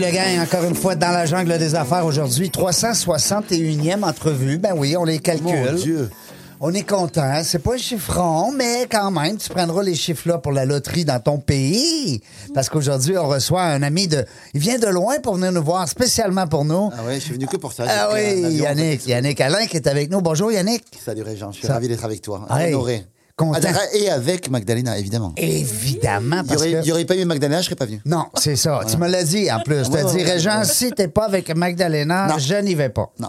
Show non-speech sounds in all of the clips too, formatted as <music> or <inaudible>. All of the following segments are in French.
Salut le gang, encore une fois dans la jungle des affaires aujourd'hui. 361e entrevue. Ben oui, on les calcule. Mon Dieu. On est content. C'est pas un chiffron, mais quand même, tu prendras les chiffres-là pour la loterie dans ton pays. Parce qu'aujourd'hui, on reçoit un ami de. Il vient de loin pour venir nous voir, spécialement pour nous. Ah ouais, je suis venu que pour ça. Ah oui, Yannick. Yannick Alain qui est avec nous. Bonjour, Yannick. Salut Régent, je suis Ça- ravi d'être avec toi. Honoré. Ah, Et avec Magdalena, évidemment. Évidemment, Il n'y parce aurait, que. il y aurait pas eu Magdalena, je serais pas venu. Non, c'est ça. Tu me l'as dit en plus. Tu as Ouais, dit, ouais, ouais. si t'es pas avec Magdalena, Non. je n'y vais pas. Non.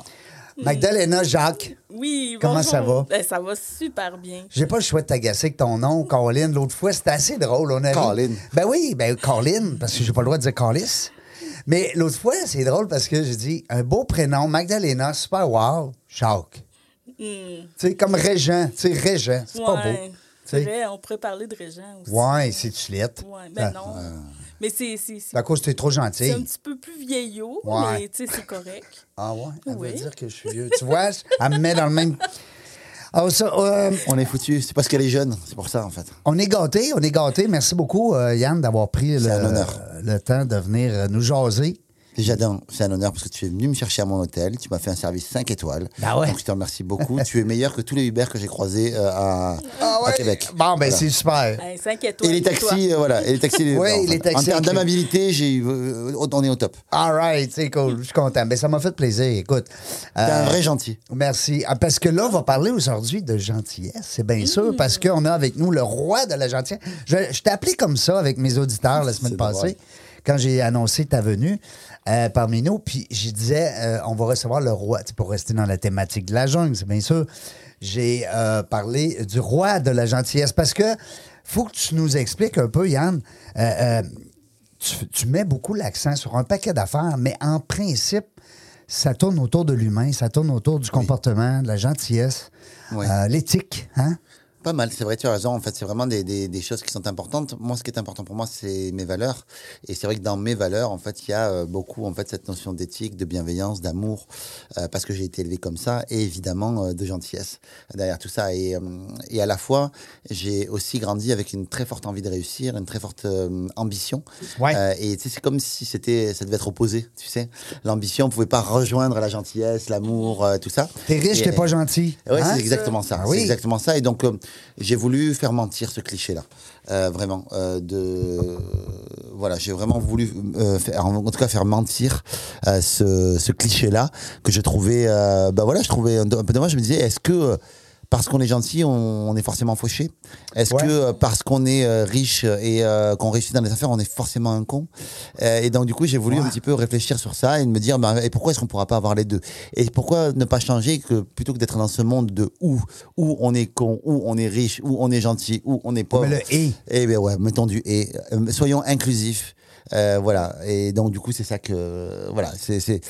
Magdalena Jacques. Oui, Comment bonjour. ça va? Ben, ça va super bien. J'ai pas le choix de t'agacer avec ton nom, Colin. L'autre fois, c'était assez drôle. On a ri. Colin. Ben oui, ben Colin, parce que j'ai pas le droit de dire Calis. Mais l'autre fois, c'est drôle parce que j'ai dit un beau prénom, Magdalena, super wow, Jacques. Tu sais, comme Régent, tu sais, Régent, c'est pas beau. Tu C'est vrai, on pourrait parler de Régent aussi. Ouais, c'est chulette. Ouais, ben non. Mais c'est c'est- c'est- C'est à cause que t'es trop c'est gentil. un petit peu plus vieillot, Ouais. mais tu sais, c'est correct. Ah ouais, elle veut Oui. dire que je suis vieux. Tu vois, elle me met dans le même. <laughs> Ah, ça, euh, On est foutu. C'est parce qu'elle est jeune. C'est pour ça, en fait. On est gâtés, on est gâtés. Merci beaucoup, euh, Yann, d'avoir pris le, temps de venir euh, nous jaser. Déjà, c'est un honneur parce que tu es venu me chercher à mon hôtel. Tu m'as fait un service 5 étoiles. Bah ouais. Donc, je te remercie beaucoup. tu es meilleur que tous les Uber que j'ai croisés euh, à, à Québec. Bon, ben Voilà. c'est super. Ben, 5 étoiles. Et les taxis, euh, voilà. Et les taxis, <laughs> Oui, en les fait. taxis En termes d'amabilité, j'ai, euh, on est au top. All right, c'est cool. Je suis content. Ben, ça m'a fait plaisir. Écoute. T'es un euh, vrai gentil. Merci. Ah, parce que là, on va parler aujourd'hui de gentillesse, c'est bien sûr, parce qu'on a avec nous le roi de la gentillesse. Je, je t'ai appelé comme ça avec mes auditeurs la semaine passée, drôle. Quand j'ai annoncé ta venue euh, parmi nous. Puis je disais, euh, on va recevoir le roi, pour rester dans la thématique de la jungle, c'est bien sûr. J'ai euh, parlé du roi de la gentillesse parce que faut que tu nous expliques un peu, Yann. tu, tu mets beaucoup l'accent sur un paquet d'affaires, mais en principe, ça tourne autour de l'humain, ça tourne autour du comportement, de la gentillesse, Oui. l'éthique. Hein? Pas mal, c'est vrai, tu as raison. En fait, c'est vraiment des, des, des choses qui sont importantes. Moi, ce qui est important pour moi, c'est mes valeurs. Et c'est vrai que dans mes valeurs, en fait, il y a euh, beaucoup, en fait, cette notion d'éthique, de bienveillance, d'amour, euh, parce que j'ai été élevé comme ça, et évidemment euh, de gentillesse derrière tout ça. Et, euh, et à la fois, j'ai aussi grandi avec une très forte envie de réussir, une très forte ambition. Ouais. Et tu sais, c'est comme si c'était, ça devait être opposé, tu sais. L'ambition pouvait pas rejoindre la gentillesse, l'amour, tout ça. T'es riche, t'es pas gentil. Ouais, hein? c'est exactement ça. Ah oui. C'est exactement ça. Et donc, j'ai voulu faire mentir ce cliché-là. Euh, vraiment. euh, de, voilà, j'ai vraiment voulu, euh, faire, en tout cas, faire mentir ce, ce cliché-là que je trouvais, bah voilà, je trouvais un, peu dommage. Je me disais, est-ce que parce qu'on est gentil, on, on est forcément fauché Est-ce Ouais. que euh, parce qu'on est euh, riche et euh, qu'on réussit dans les affaires, on est forcément un con? Euh, Et donc, du coup, j'ai voulu Ouais. un petit peu réfléchir sur ça et me dire, bah, et pourquoi est-ce qu'on pourra pas avoir les deux? Et pourquoi ne pas changer que plutôt que d'être dans ce monde de où, où on est con, où on est riche, où on est gentil, où on est pauvre. Mais le et. Eh bien ouais, mettons du et. Euh, soyons inclusifs. Euh, voilà. Et donc, du coup, c'est ça que. Voilà. C'est.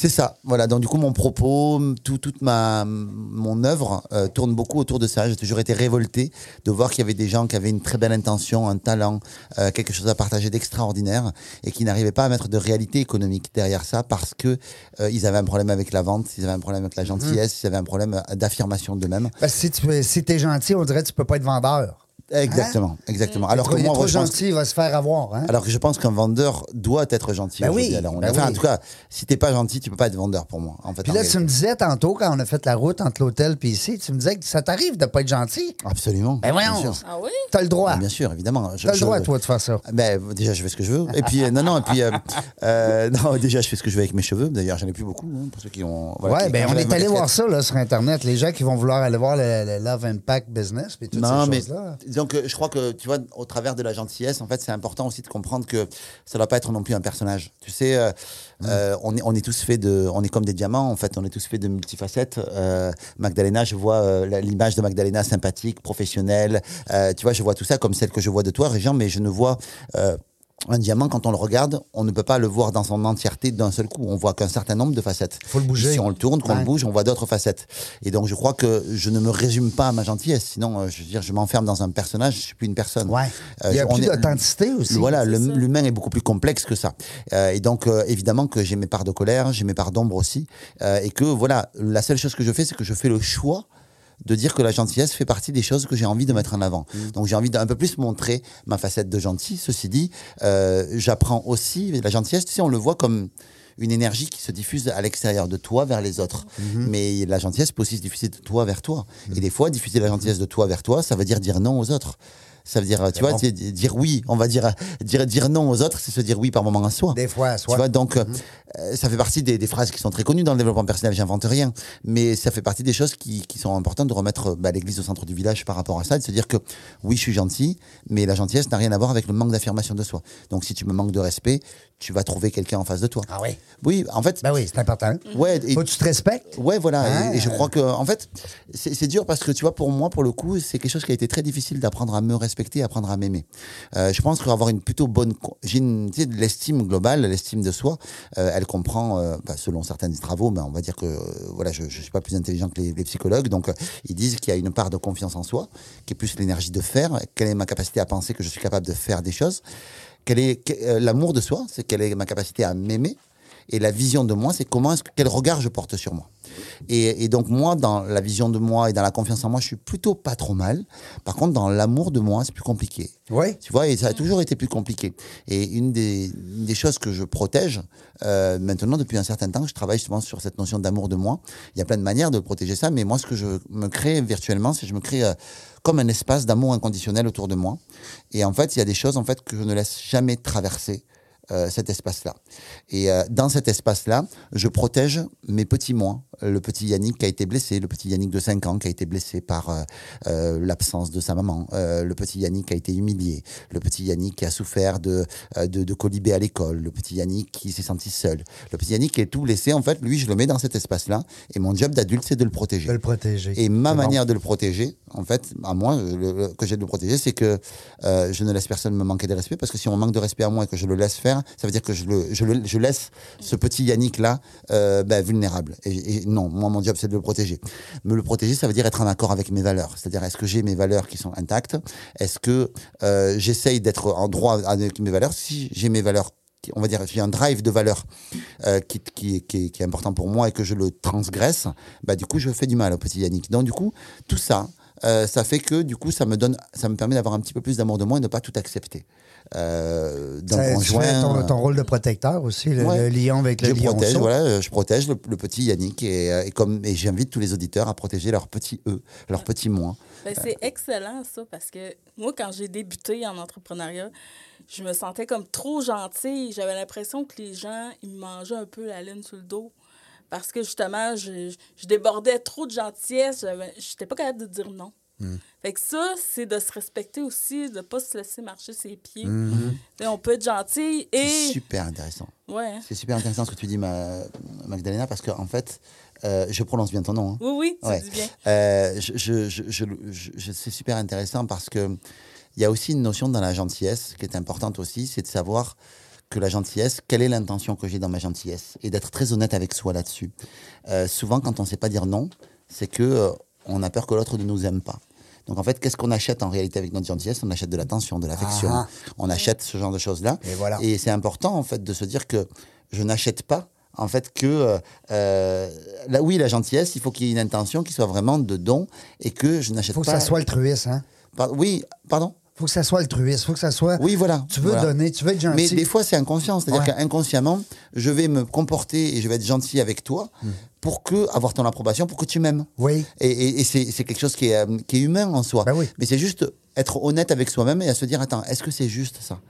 C'est ça, voilà. Donc du coup, mon propos, tout, toute ma mon œuvre euh, tourne beaucoup autour de ça. J'ai toujours été révolté de voir qu'il y avait des gens qui avaient une très belle intention, un talent, euh, quelque chose à partager d'extraordinaire et qui n'arrivaient pas à mettre de réalité économique derrière ça parce que euh, ils avaient un problème avec la vente, ils avaient un problème avec la gentillesse, ils avaient un problème euh, d'affirmation d'eux-mêmes. Que si tu si t'es gentil, on dirait que tu peux pas être vendeur. Exactement, exactement. Alors que moi, trop je pense- gentil, il va se faire avoir. Hein? Alors que je pense qu'un vendeur doit être gentil. Ben oui, Alors, on- ben enfin, oui. En tout cas, si t'es pas gentil, tu peux pas être vendeur pour moi. En fait, Puis en là, réalité. tu me disais tantôt, quand on a fait la route entre l'hôtel et ici, tu me disais que ça t'arrive de pas être gentil. Absolument. Ben voyons. Ah oui? T'as le droit. Ben, bien sûr, évidemment. T'as le je- droit, toi, de faire ça. Ben, déjà, je fais ce que je veux. Et puis, euh, non, non, et puis, euh, <laughs> euh, non, déjà, je fais ce que je veux avec mes cheveux. D'ailleurs, j'en ai plus beaucoup, hein, pour ceux qui ont. voilà, ouais, qui- ben on est allé voir ça là, sur Internet. Les gens qui vont vouloir aller voir le, Love Impact Business puis toutes Non, ces mais choses-là. Que je crois que, tu vois, au travers de la gentillesse, en fait, c'est important aussi de comprendre que ça ne doit pas être non plus un personnage. Tu sais, euh, euh, on, est, on est tous faits de. On est comme des diamants, en fait, on est tous faits de multifacettes. Euh, Magdalena, je vois l'image de Magdalena sympathique, professionnelle. Tu vois, je vois tout ça comme celle que je vois de toi, Régent, mais je ne vois. Un diamant, quand on le regarde, on ne peut pas le voir dans son entièreté d'un seul coup. On voit qu'un certain nombre de facettes. Faut le bouger. Si on le tourne, qu'on Ouais. le bouge, on voit d'autres facettes. Et donc, je crois que je ne me résume pas à ma gentillesse. Sinon, euh, je veux dire, je m'enferme dans un personnage, je suis plus une personne. Ouais. Euh, Il y a plus d'authenticité aussi. Voilà, l'humain est beaucoup plus complexe que ça. Euh, et donc, euh, évidemment que j'ai mes parts de colère, j'ai mes parts d'ombre aussi. Euh, et que, voilà, la seule chose que je fais, c'est que je fais le choix de dire que la gentillesse fait partie des choses que j'ai envie de mettre en avant. Mmh. Donc j'ai envie d'un peu plus montrer ma facette de gentil. Ceci dit, euh, j'apprends aussi la gentillesse, tu sais, on le voit comme une énergie qui se diffuse à l'extérieur de toi vers les autres. Mmh. Mais la gentillesse peut aussi se diffuser de toi vers toi. Et des fois, diffuser la gentillesse de toi vers toi, ça veut dire dire non aux autres. Ça veut dire, tu vois, bon. dire oui, on va dire, dire, dire non aux autres, c'est se dire oui par moment à soi. Des fois, Tu soit. vois, donc, euh, ça fait partie des, des phrases qui sont très connues dans le développement personnel, j'invente rien. Mais ça fait partie des choses qui, qui sont importantes de remettre bah, l'église au centre du village par rapport à ça, de se dire que oui, je suis gentil, mais la gentillesse n'a rien à voir avec le manque d'affirmation de soi. Donc, si tu me manques de respect, tu vas trouver quelqu'un en face de toi. Ah oui. Oui, en fait, Ben oui, c'est important. ouais, et- Faut que tu te respectes. Ouais, voilà. Ah. Et, et je crois que, en fait, c'est c'est dur parce que, tu vois, pour moi, pour le coup, c'est quelque chose qui a été très difficile d'apprendre à me respecter, apprendre à m'aimer. Euh, je pense qu'avoir une plutôt bonne. J'ai une, tu sais, l'estime globale, l'estime de soi, euh, elle comprend, euh, bah, selon certains travaux, mais on va dire que, voilà, je ne suis pas plus intelligent que les, psychologues. Donc, ils disent qu'il y a une part de confiance en soi, qui est plus l'énergie de faire. Quelle est ma capacité à penser que je suis capable de faire des choses Quel est l'amour de soi C'est quelle est ma capacité à m'aimer et la vision de moi, c'est comment est-ce que, quel regard je porte sur moi. Et, et donc moi, dans la vision de moi et dans la confiance en moi, je suis plutôt pas trop mal. Par contre, dans l'amour de moi, c'est plus compliqué. Oui. Tu vois, et ça a toujours été plus compliqué. Et une des, une des choses que je protège, euh, maintenant, depuis un certain temps, je travaille justement sur cette notion d'amour de moi. Il y a plein de manières de protéger ça, mais moi, ce que je me crée virtuellement, c'est que je me crée euh, comme un espace d'amour inconditionnel autour de moi. Et en fait, il y a des choses en fait que je ne laisse jamais traverser. Euh, cet espace-là. Et euh, dans cet espace-là, je protège mes petits moi. Le petit Yannick qui a été blessé, le petit Yannick de 5 ans qui a été blessé par euh, euh, l'absence de sa maman, euh, le petit Yannick qui a été humilié, le petit Yannick qui a souffert de, de, de colibé à l'école, le petit Yannick qui s'est senti seul, le petit Yannick qui est tout blessé. En fait, lui, je le mets dans cet espace-là. Et mon job d'adulte, c'est de le protéger. De le protéger. Et ma bon. manière de le protéger, en fait, à moi, le- le- que j'ai de le protéger, c'est que euh, je ne laisse personne me manquer de respect, parce que si on manque de respect à moi et que je le laisse faire, ça veut dire que je, le, je, laisse ce petit Yannick-là ben, vulnérable. Et, et non, moi, mon job, c'est de le protéger. Me le protéger, ça veut dire être en accord avec mes valeurs. C'est-à-dire, est-ce que j'ai mes valeurs qui sont intactes? Est-ce que euh, j'essaye d'être en droit avec mes valeurs? Si j'ai mes valeurs on va dire, j'ai un drive de valeur euh, qui, qui, qui, qui est important pour moi et que je le transgresse, bah, du coup, je fais du mal au petit Yannick. Donc, du coup, tout ça, euh, ça fait que, du coup, ça me donne, ça me permet d'avoir un petit peu plus d'amour de moi et de ne pas tout accepter. Euh, d'un conjoint. fais ton, ton rôle de protecteur aussi, le, Ouais. le lion avec le je lion. protège, voilà, euh, je protège le, le petit Yannick et, euh, et comme et j'invite tous les auditeurs à protéger leur petit eux, leur petit moi. Ben, c'est excellent, ça, parce que moi, quand j'ai débuté en entrepreneuriat, je me sentais comme trop gentille. J'avais l'impression que les gens, ils me mangeaient un peu la laine sur le dos. Parce que justement, je, je débordais trop de gentillesse. j'avais- J'étais pas capable de dire non. Fait que ça, c'est de se respecter aussi, de pas se laisser marcher ses pieds. Sais, On peut être gentil C'est et. super intéressant. Ouais. C'est super intéressant ce que tu dis, ma, Magdalena, parce que en fait, euh, je prononce bien ton nom. hein. Oui, oui, tu Ouais. dis bien. Euh, je, je, je, c'est super intéressant parce que il y a aussi une notion dans la gentillesse qui est importante aussi, c'est de savoir que la gentillesse, quelle est l'intention que j'ai dans ma gentillesse et d'être très honnête avec soi là-dessus. Euh, souvent, quand on ne sait pas dire non, c'est que on a peur que l'autre ne nous aime pas. Donc en fait, qu'est-ce qu'on achète en réalité avec notre gentillesse? On achète de l'attention, de l'affection. Ah. On achète ce genre de choses-là. Et voilà. Et c'est important en fait de se dire que je n'achète pas en fait que euh, euh, là oui la gentillesse il faut qu'il y ait une intention qui soit vraiment de don et que je n'achète faut que pas ça soit altruiste, hein? Par- oui pardon? Faut que ça soit altruiste. faut que ça soit. oui voilà Tu veux Voilà. donner, tu veux être gentil. mais des fois c'est inconscient c'est-à-dire Ouais. qu'inconsciemment je vais me comporter et je vais être gentil avec toi Hmm. Pour que avoir ton approbation pour que tu m'aimes Oui. et, et- et c'est quelque chose qui est, euh, qui est humain en soi. Ben oui. Mais c'est juste être honnête avec soi-même et à se dire attends, est-ce que c'est juste ça?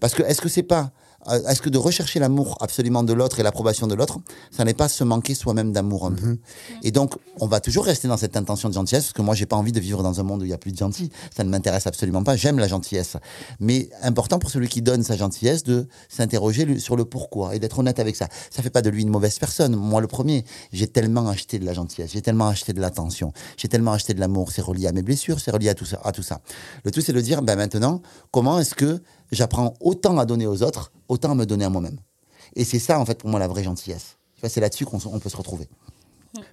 Parce que est-ce que c'est pas est-ce que de rechercher l'amour absolument de l'autre et l'approbation de l'autre, ça n'est pas se manquer soi-même d'amour un peu Et donc, on va toujours rester dans cette intention de gentillesse, parce que moi, j'ai pas envie de vivre dans un monde où il y a plus de gentil. Ça ne m'intéresse absolument pas. J'aime la gentillesse. Mais important pour celui qui donne sa gentillesse de s'interroger sur le pourquoi et d'être honnête avec ça. Ça fait pas de lui une mauvaise personne. Moi, le premier, j'ai tellement acheté de la gentillesse, j'ai tellement acheté de l'attention, j'ai tellement acheté de l'amour. C'est relié à mes blessures, c'est relié à tout ça. À tout ça. Le tout, c'est de dire, ben maintenant, comment est-ce que j'apprends autant à donner aux autres, autant me donner à moi-même. Et c'est ça, en fait, pour moi, la vraie gentillesse. Tu vois, C'est là-dessus qu'on on peut se retrouver.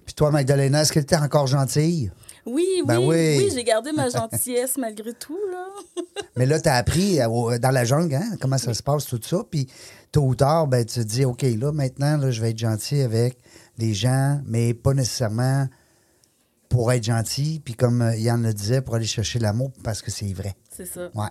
Puis toi, Magdalena, est-ce qu'elle était encore gentille? Oui, oui, Ben oui. oui, j'ai gardé ma gentillesse malgré tout, là. <laughs> Mais là, tu as appris dans la jungle, hein, comment ça se passe, tout ça. Puis tôt ou tard, ben, tu te dis, OK, là, maintenant, là, je vais être gentil avec les gens, mais pas nécessairement pour être gentil. Puis comme euh, Yann le disait, pour aller chercher l'amour, parce que c'est vrai. C'est ça. Ouais.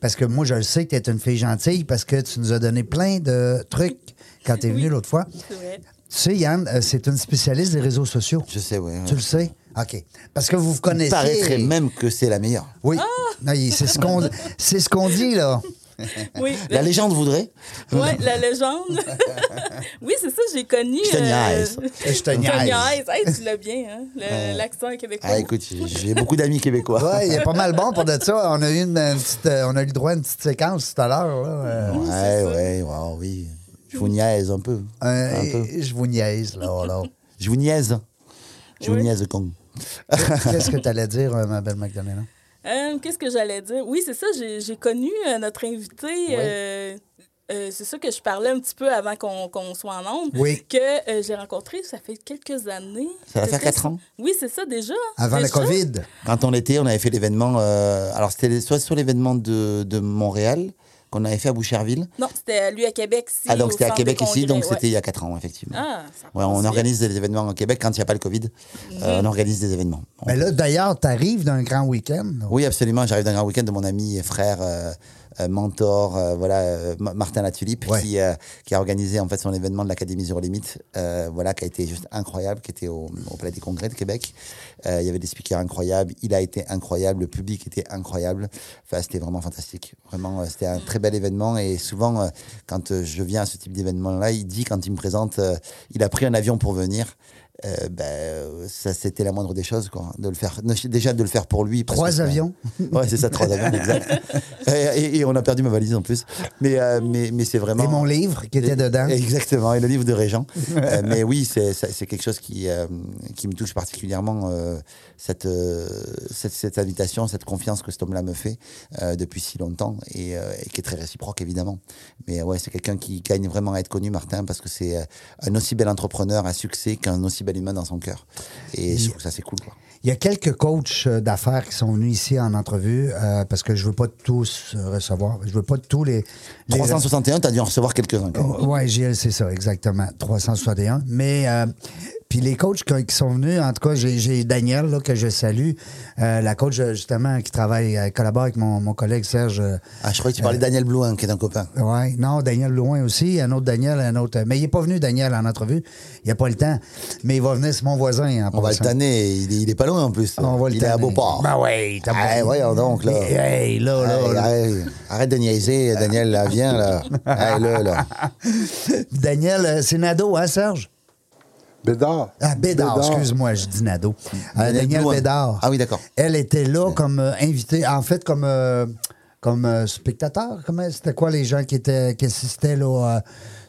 Parce que moi, je le sais que tu es une fille gentille parce que tu nous as donné plein de trucs quand tu es venu Oui. l'autre fois. Vrai. Tu sais, Yann, euh, c'est une spécialiste des réseaux sociaux. Je sais, ouais. Tu le sais? OK. Parce que vous vous Il connaissez. paraîtrait même que c'est la meilleure. Oui. Il- c'est ce qu'on <laughs> c'est ce qu'on dit, là. Oui. La légende voudrait. Ouais, la légende. <laughs> oui, c'est ça, j'ai connu. Je te niaise. Je te Je te niaise. Hey, tu l'as bien, hein? le- L'accent québécois. Ah, écoute, j'ai- beaucoup d'amis québécois. Ouais, il est pas mal bon pour de ça. On a eu une, une petite, euh, on a eu le droit à une petite séquence tout à l'heure. Euh, Ouais, ouais, ouais, oui. Je vous niaise un peu. euh, un peu. je vous niaise, là. là. Je vous niaise. Je vous Oui. niaise, con. Qu'est-ce que tu allais dire, euh, ma belle Magdalena? Euh, Qu'est-ce que j'allais dire? Oui, c'est ça, j'ai connu euh, notre invité. euh, euh, c'est ça que je parlais un petit peu avant qu'on soit en ondes. Oui. Que j'ai rencontré, ça fait quelques années. Ça va faire quatre ans? Oui, c'est ça, déjà. Avant la? COVID. Quand on était, on avait fait l'événement. alors, c'était soit sur l'événement de, de Montréal, qu'on avait fait à Boucherville. Non, c'était à lui à Québec. Ah, donc c'était à Québec ici, donc ouais. c'était il y a 4 ans, effectivement. Ah, Ouais, on organise des événements au Québec quand il n'y a pas le Covid. euh, on organise des événements. Mais là, d'ailleurs, tu arrives d'un grand week-end. Oui, absolument. J'arrive d'un grand week-end de mon ami et frère, euh, mentor, euh, voilà, euh, Ma- Martin Latulipe, Ouais. qui, euh, qui a organisé en fait son événement de l'Académie Zéro Limite, euh, voilà, qui a été juste incroyable, qui était au, au Palais des Congrès de Québec. Euh, il y avait des speakers incroyables. Il a été incroyable. Le public était incroyable. Enfin, c'était vraiment fantastique. Vraiment, euh, c'était un très bel événement. Et souvent, euh, quand euh, je viens à ce type d'événement-là, il dit quand il me présente, euh, il a pris un avion pour venir. Euh, ben, euh, ça c'était la moindre des choses quoi de le faire déjà de le faire pour lui Trois un- avions. <laughs> Ouais, c'est ça, trois avions, exact. <laughs> Et, et- et on a perdu ma valise en plus. Mais, euh, mais, mais c'est vraiment. Et mon livre qui était dedans. Exactement, et le livre de Régent. <laughs> Euh, mais oui, c'est quelque chose qui, qui me touche particulièrement, cette, cette, cette invitation, cette confiance que cet homme-là me fait depuis si longtemps et, et qui est très réciproque, évidemment. Mais ouais, c'est quelqu'un qui gagne vraiment à être connu, Martin, parce que c'est un aussi bel entrepreneur à succès qu'un aussi bel humain dans son cœur. Et je trouve ça, c'est cool, quoi. Il y a quelques coachs euh, d'affaires qui sont venus ici en entrevue euh, parce que je veux pas tous euh, recevoir. Je veux pas tous les. les 361, tu as dû en recevoir quelques-uns. Oui, Gilles, c'est ça, exactement. 361. Mais, euh, puis les coachs qui sont venus, en tout cas, j'ai Daniel, là, que je salue, euh, la coach, euh, justement, qui travaille, euh, collabore avec mon, mon collègue Serge. Ah, je croyais que tu parlais de Daniel Blouin, qui est un copain. Ouais, non, Daniel Loin aussi, un autre Daniel, un autre. Mais il n'est pas venu, Daniel, en entrevue. Il n'a pas le temps. Mais il va venir, c'est mon voisin. En On va le tanner, il est, il est pas loin en plus. On va le il est à. Beauport. Ben ouais, t'as Ah, voyons donc, là. Hey, là, là, Hey, là. arrête, de niaiser, Daniel, là, viens, là. <laughs> Hey, là, là. Daniel, c'est Nado, hein, Serge? Bédard. Ah, Bédard, Bédard. excuse-moi, je dis Nado. Euh, Daniel. Bédard. Ah oui, d'accord. Elle était là comme euh, invitée, en fait, comme, euh, comme euh, spectateur. Comment, c'était quoi les gens qui, étaient, qui assistaient, là?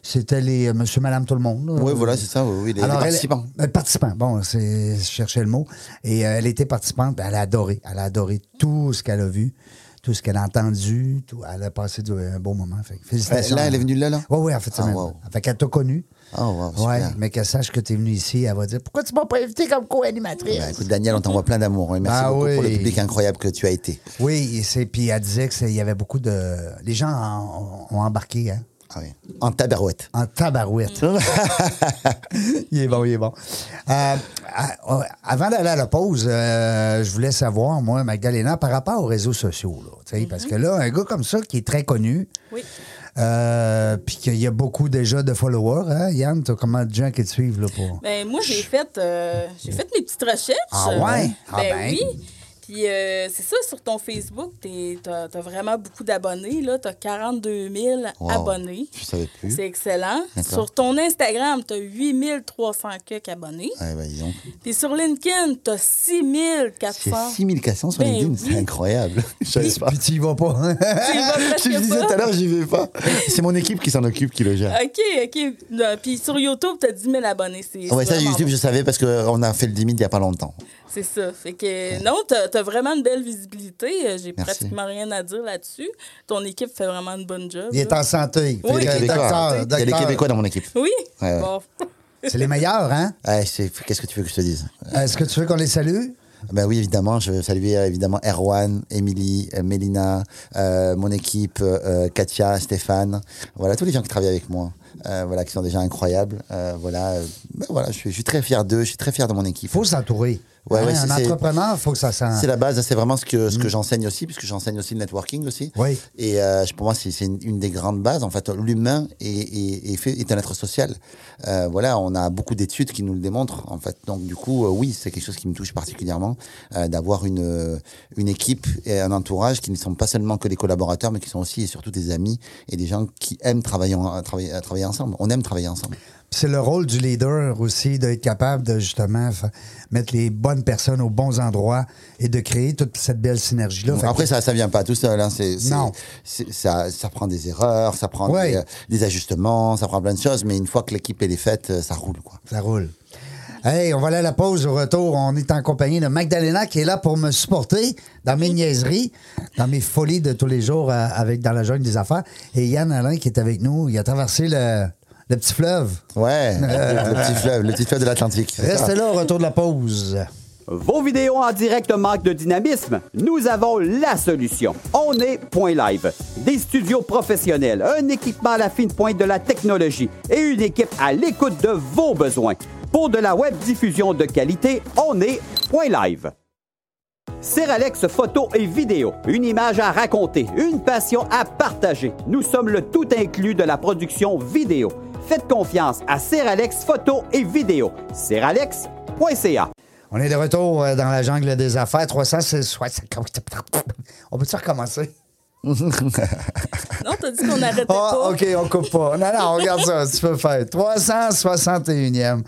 c'était les monsieur, madame, tout le monde. là? Oui, voilà, c'est ça, oui, oui, les, les Alors, elle- participants. participants, bon, c'est, je cherchais le mot. Et elle était participante, elle a adoré. Elle a adoré tout ce qu'elle a vu, tout ce qu'elle a entendu. Tout, elle a passé du- un beau moment. Fait, félicitations. Là, elle est venue là, là? Oui, oui, en fait, Ah, semaine. wow. Fait qu'elle t'a connu. Ah, wow, super. ouais, mais qu'elle sache que tu es venue ici, elle va dire Pourquoi tu m'as pas invité comme co-animatrice? Ben, écoute, Daniel, on t'envoie plein d'amour. hein. Merci Ah beaucoup pour le public incroyable que tu as été. Oui, et c'est, puis elle disait qu'il y avait beaucoup de. Les gens en- ont embarqué, hein, Ah oui. En tabarouette. en tabarouette. <laughs> il est bon, il est bon. Euh, à- avant d'aller à la pause, euh, je voulais savoir, moi, Magdalena, par rapport aux réseaux sociaux, là, tu sais, parce que là, un gars comme ça qui est très connu, Oui. Euh, puis qu'il y a beaucoup déjà de followers, hein, Yann, t'as combien de gens qui te suivent là, pour. Ben, moi, j'ai fait, euh, j'ai fait mes petites recherches. Ah ouais? Ah ben, ben. oui. Puis euh, c'est ça, sur ton Facebook, tu as, vraiment beaucoup d'abonnés. Tu as 42 000 Wow. abonnés. Je savais plus. C'est excellent. Sur ton Instagram, tu as 8300 quelques abonnés. Ouais, bah, disons. Puis sur LinkedIn, tu as J'ai 6400. 6400 sur Ben LinkedIn, oui. c'est incroyable. <laughs> Je savais pas. Puis tu y vas pas. Tu y vas <laughs> Je disais pas. tout à l'heure, j'y vais pas. C'est mon équipe qui s'en occupe, qui le gère. OK, OK. Non, Puis sur YouTube, tu as 10 000 abonnés. C'est Ouais, ça, YouTube, bon. je savais parce qu'on a fait le 10 000 il y a pas longtemps. C'est ça. Fait que non, tu as, vraiment une belle visibilité. Euh, J'ai pratiquement rien à dire là-dessus. Ton équipe fait vraiment une bonne job. Il est là. en santé. Oui. Il y a des Québécois. Il y a des. Québécois dans mon équipe. Oui? Ouais, ouais. Bon. <laughs> C'est les meilleurs, hein? Ouais, Qu'est-ce que tu veux que je te dise? Est-ce que tu veux qu'on les salue? Ben oui, évidemment. Je veux saluer euh, évidemment Erwan, Émilie, euh, Mélina, euh, mon équipe, euh, Katia, Stéphane. Voilà, tous les gens qui travaillent avec moi. euh, voilà, qui sont déjà incroyables. Euh, voilà, ben voilà je, suis, je suis très fier d'eux, je suis très fier de mon équipe. Il faut s'entourer. Ouais, Hein, ouais, un entrepreneur, il faut que ça sent. C'est la base, c'est vraiment ce que, ce que j'enseigne aussi, puisque j'enseigne aussi le networking aussi. Oui. Et euh, pour moi, c'est une, une des grandes bases. En fait, l'humain est, est, est, fait, est un être social. Euh, voilà, on a beaucoup d'études qui nous le démontrent. En fait, donc du coup, euh, oui, c'est quelque chose qui me touche particulièrement euh, d'avoir une euh, une équipe et un entourage qui ne sont pas seulement que des collaborateurs, mais qui sont aussi et surtout des amis et des gens qui aiment travailler, travailler, travailler ensemble. On aime travailler ensemble. C'est le rôle du leader aussi d'être capable de justement mettre les bonnes personnes aux bons endroits et de créer toute cette belle synergie-là. Après, que- ça, ça vient pas tout seul. Hein. Non. ça, ça prend des erreurs, ça prend Ouais. des, euh, des ajustements, ça prend plein de choses. Mais une fois que l'équipe est faite, euh, ça roule quoi. Ça roule. Hey, on va aller à la pause. Au retour, on est en compagnie de Magdalena qui est là pour me supporter dans mes niaiseries, dans mes folies de tous les jours euh, avec dans la jungle des affaires. Et Yann Alain qui est avec nous, il a traversé le, le petit fleuve. Ouais, le <laughs> petit fleuve, le petit fleuve de l'Atlantique. Restez là au retour de la pause. Vos vidéos en direct manquent de dynamisme? Nous avons la solution. On est Point Live. Des studios professionnels, un équipement à la fine pointe de la technologie et une équipe à l'écoute de vos besoins. Pour de la web diffusion de qualité, on est Point Live. Seralex photo et vidéo, une image à raconter, une passion à partager. Nous sommes le tout inclus de la production vidéo. Faites confiance à Seralex photo et vidéo. Seralex.ca. On est de retour euh, dans la jungle des affaires. 360. <laughs> On peut-tu recommencer? <laughs> Non, t'as dit qu'on n'arrêtait Ah, pas. OK, on coupe pas. Non, non, regarde ça, tu peux faire. 361e.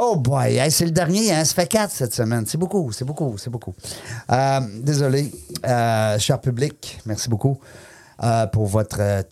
Oh boy, hey, c'est le dernier, hein? Ça fait 4 cette semaine. C'est beaucoup, c'est beaucoup, c'est beaucoup. Euh, désolé, euh, cher public, merci beaucoup euh, pour votre, euh,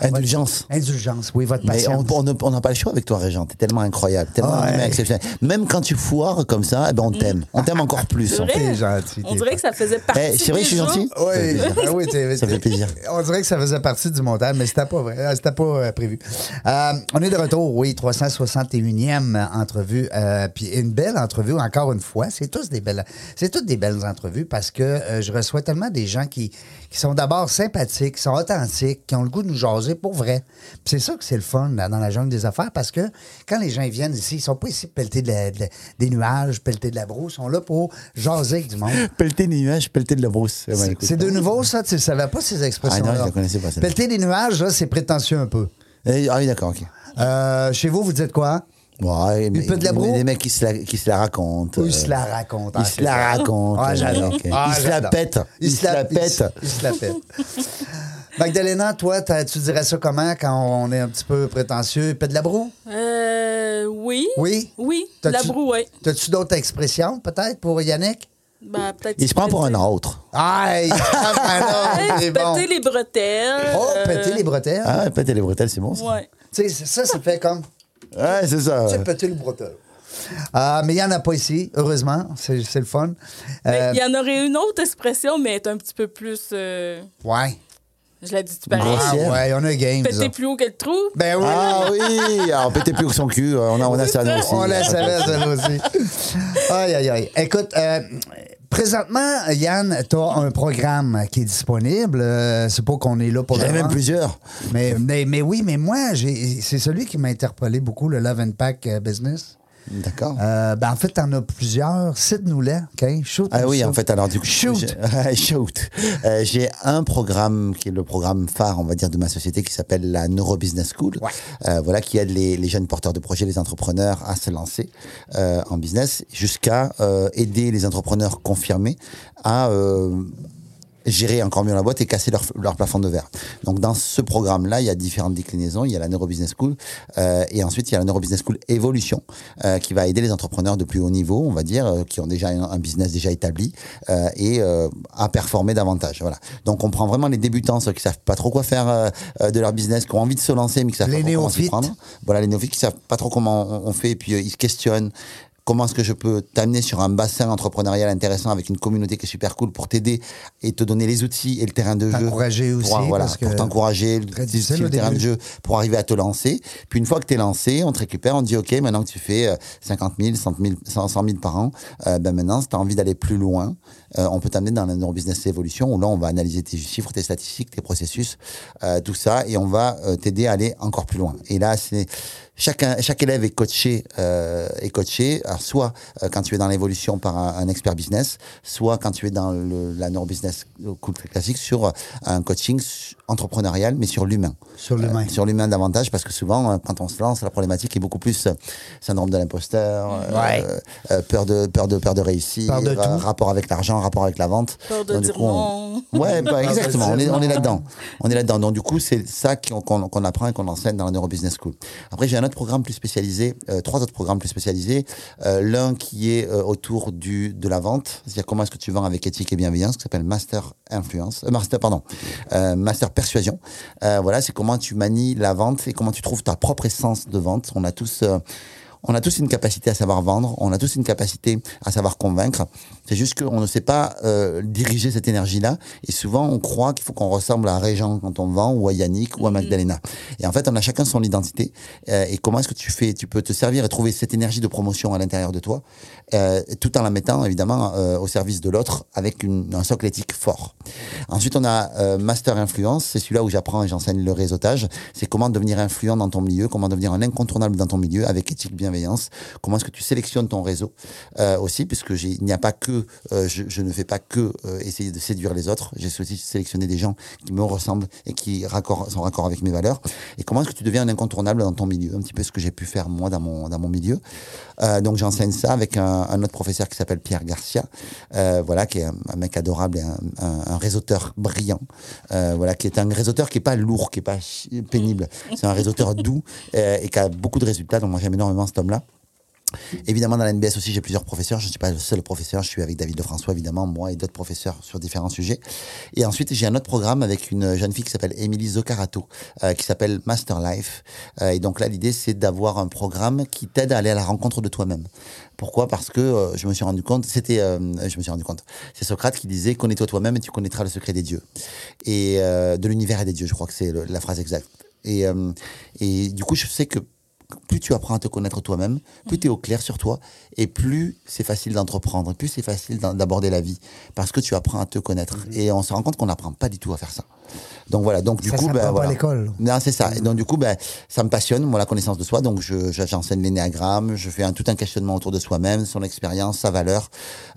Indulgence. votre- indulgence, oui, votre Mais patience. on on n'a pas le choix avec toi, Régent. T'es tellement incroyable, tellement Ouais. humain, exceptionnel. Même quand tu foires comme ça, eh ben on t'aime. On t'aime encore plus. Vrai? T'es gentil, On dirait que ça faisait partie. Eh, c'est vrai que je suis gentil Oui, ah oui Ça fait plaisir. On dirait que ça faisait partie du montage, mais c'était pas vrai. Ah, C'était pas euh, prévu. Euh, on est de retour, oui, 361e entrevue. euh, puis une belle entrevue, encore une fois. C'est tous des belles. C'est toutes des belles entrevues parce que euh, je reçois tellement des gens qui, qui sont d'abord sympathiques, qui sont authentiques, qui ont le goût de nous jaser pour vrai. Puis c'est ça que c'est le fun là, dans la jungle des affaires parce que quand les gens viennent ici, ils sont pas ici pour pelleter de la- de la- des nuages, pelleter de la brousse. Ils sont là pour jaser avec du monde. <laughs> Pelleter des nuages, pelleter de la brousse. C'est- de nouveau, ça? Tu ne savais pas ces expressions-là? Ah non, je la connaissais pas, celle-là. Pelleter des nuages, là, c'est prétentieux un peu. Eh, Ah oui, d'accord, ok. Euh, chez vous, vous dites quoi? Ouais, mais- peu de la mais broue? Des mecs qui se la, qui se la racontent. Ou ils euh, se la racontent. Ils se la racontent. Ah, euh, j'adore. Ils se la pètent. Ils se la pètent. Ils <laughs> se la pètent. Magdalena, toi, tu dirais ça comment quand on est un petit peu prétentieux? Pète de la broue? Euh, oui. Oui? Oui, T'as-tu- la brouette. T'as-tu d'autres expressions, peut-être, pour Yannick? Ben, peut-être Il se prend pour un autre. Ah, il- <laughs> bon. péter les bretelles. Oh, euh, péter les bretelles. Ah péter les bretelles, c'est bon ça. Ouais. Tu sais, ça, ça fait comme... Ouais, c'est ça. Tu sais, péter le bretelle. Euh, mais il n'y en a pas ici, heureusement. C'est c'est le fun. Euh, Il y en aurait une autre expression, mais elle est un petit peu plus. euh, ouais. je l'ai dit tu pareil. Ah, ouais, on a game. Péter ça. plus haut que le trou. Ben oui. Ah oui, alors péter plus que son cul, euh, on a, on a ça nous aussi. On la savait, ça aussi. Aïe, aïe, aïe. Écoute, euh, présentement, Yann, tu as un programme qui est disponible. Euh, c'est pas qu'on est là pour J'en ai même plusieurs. Mais, mais, mais oui, mais moi, j'ai- c'est celui qui m'a interpellé beaucoup, le Love and Pack euh, Business. D'accord. Euh, ben, en fait, en as plusieurs. Cite-nous-les, OK? Shoot Ah oui, en fait, alors du coup, Shoot. j'ai- <laughs> shoot. Euh, J'ai un programme qui est le programme phare, on va dire, de ma société qui s'appelle la Neuro Business School. Ouais. Euh, voilà, qui aide les, les jeunes porteurs de projets, les entrepreneurs à se lancer euh, en business, jusqu'à aider les entrepreneurs confirmés à gérer encore mieux la boîte et casser leur, leur plafond de verre. Donc dans ce programme-là, il y a différentes déclinaisons. Il y a la Neuro Business School euh, et ensuite il y a la Neuro Business School Evolution euh, qui va aider les entrepreneurs de plus haut niveau, on va dire, euh, qui ont déjà un, un business déjà établi euh, et euh, à performer davantage. Voilà. Donc on prend vraiment les débutants, ceux qui savent pas trop quoi faire euh, de leur business, qui ont envie de se lancer mais qui savent Les pas trop comment s'y prendre. Voilà, les néophytes qui savent pas trop comment on, on fait et puis euh, ils se questionnent. Comment est-ce que je peux t'amener sur un bassin entrepreneurial intéressant avec une communauté qui est super cool pour t'aider et te donner les outils et le terrain de jeu T'encourager pour, aussi, voilà, parce que pour t'encourager, le, terrain de jeu pour arriver à te lancer. Puis une fois que tu es lancé, on te récupère, on te dit OK, maintenant que tu fais euh, 50 000, 100 000, 100 100 000 par an, euh, ben maintenant, si tu as envie d'aller plus loin, euh, on peut t'amener dans la neurobusiness évolution où là, on va analyser tes chiffres, tes statistiques, tes processus, euh, tout ça, et on va euh, t'aider à aller encore plus loin. Et là, c'est chacun, chaque élève est coaché, euh, est coaché, alors soit euh, quand tu es dans l'évolution par un, un expert business, soit quand tu es dans le, la neurobusiness classique sur un coaching entrepreneurial, mais sur l'humain. Sur l'humain. Euh, sur l'humain davantage, parce que souvent, quand on se lance, la problématique est beaucoup plus syndrome de l'imposteur, Ouais. peur de peur de peur de réussir, Peur de rapport avec l'argent, rapport avec la vente. Peur de Donc, dire coup, on- non. Ouais, <laughs> bah, exactement. On est, on est là-dedans. On est là-dedans. Donc, du coup, c'est ça qu'on qu'on apprend et qu'on enseigne dans la Neuro Business School. Après, j'ai un autre programme plus spécialisé, euh, trois autres programmes plus spécialisés. Euh, L'un qui est euh, autour du, de la vente, c'est-à-dire comment est-ce que tu vends avec éthique et bienveillance, qui s'appelle Master Influence, Master, pardon, Master Persuasion. Voilà, c'est comment tu manies la vente et comment tu trouves ta propre essence de vente. On a tous, on a tous une capacité à savoir vendre, on a tous une capacité à savoir convaincre. C'est juste qu'on ne sait pas euh, diriger cette énergie-là. Et souvent, on croit qu'il faut qu'on ressemble à Régent quand on vend, ou à Yannick, ou à Magdalena. Et en fait, on a chacun son identité. Euh, et comment est-ce que tu fais Tu peux te servir et trouver cette énergie de promotion à l'intérieur de toi, euh, tout en la mettant évidemment euh, au service de l'autre avec une, un socle éthique fort. Ensuite, on a euh, Master Influence. C'est celui-là où j'apprends et j'enseigne le réseautage. C'est comment devenir influent dans ton milieu, comment devenir un incontournable dans ton milieu avec éthique, Comment est-ce que tu sélectionnes ton réseau euh, aussi, puisque il n'y a pas que, euh, je, ne fais pas que euh, essayer de séduire les autres. J'ai aussi sélectionné des gens qui me ressemblent et qui raccord, sont raccord avec mes valeurs. Et comment est-ce que tu deviens un incontournable dans ton milieu, un petit peu ce que j'ai pu faire moi dans mon dans mon milieu. Donc j'enseigne ça avec un, autre professeur qui s'appelle Pierre Garcia, voilà, qui est un, mec adorable et un, réseauteur brillant, voilà, qui est un réseauteur qui est pas lourd, qui est pas pénible. C'est un réseauteur doux et qui a beaucoup de résultats. Donc moi j'aime énormément cet homme-là. Évidemment, dans la NBS aussi, j'ai plusieurs professeurs. Je ne suis pas le seul professeur. Je suis avec David Lefrançois, évidemment, moi et d'autres professeurs sur différents sujets. Et ensuite, j'ai un autre programme avec une jeune fille qui s'appelle Émilie Zoccarato, euh, qui s'appelle Master Life. Euh, et donc là, l'idée, c'est d'avoir un programme qui t'aide à aller à la rencontre de toi-même. Pourquoi? Parce que euh, je me suis rendu compte, c'était, je me suis rendu compte, c'est Socrate qui disait connais-toi toi-même et tu connaîtras le secret des dieux et de l'univers et des dieux. Je crois que c'est la phrase exacte. Et, et du coup, je sais que plus tu apprends à te connaître toi-même, plus tu es au clair sur toi, et plus c'est facile d'entreprendre, plus c'est facile d'aborder la vie, parce que tu apprends à te connaître. Et on se rend compte qu'on n'apprend pas du tout à faire ça. Donc voilà, donc du Ça coup, ben, pas à l'école. Non, c'est ça. Et donc du coup, ben, ça me passionne, moi, la connaissance de soi. Donc je, je- j'enseigne l'énéagramme, je fais un, tout un questionnement autour de soi-même, son expérience, sa valeur.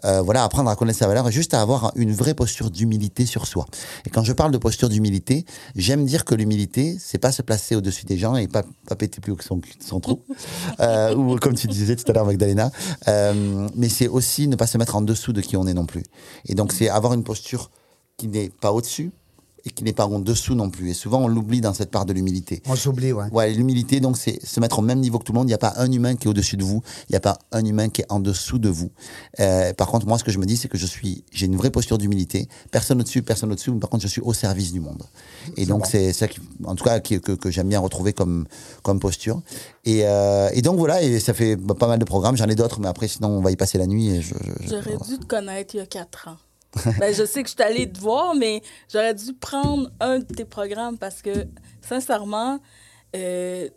Euh, voilà, apprendre à connaître sa valeur et juste à avoir une vraie posture d'humilité sur soi. Et quand je parle de posture d'humilité, j'aime dire que l'humilité, c'est pas se placer au-dessus des gens et pas, pas péter plus haut que son trou. <laughs> Euh, ou comme tu disais tout à l'heure, Magdalena. Euh, mais c'est aussi ne pas se mettre en dessous de qui on est non plus. Et donc c'est avoir une posture qui n'est pas au-dessus et qui n'est pas en dessous non plus. Et souvent, on l'oublie dans cette part de l'humilité. On s'oublie, ouais. Ouais, l'humilité, donc, c'est se mettre au même niveau que tout le monde. Il n'y a pas un humain qui est au-dessus de vous. Il n'y a pas un humain qui est en dessous de vous. Euh, par contre, moi, ce que je me dis, c'est que je suis, j'ai une vraie posture d'humilité. Personne au-dessus, personne au-dessous. Mais par contre, je suis au service du monde. Et donc, c'est ça qui, en tout cas, qui- que, que j'aime bien retrouver comme, comme posture. Et, euh, et donc, voilà, et ça fait pas mal de programmes. J'en ai d'autres, mais après, sinon, on va y passer la nuit. Et je, je- je- J'aurais dû te connaître il y a quatre ans. <laughs> ben, je sais que je suis allée te voir, mais j'aurais dû prendre un de tes programmes parce que, sincèrement, euh,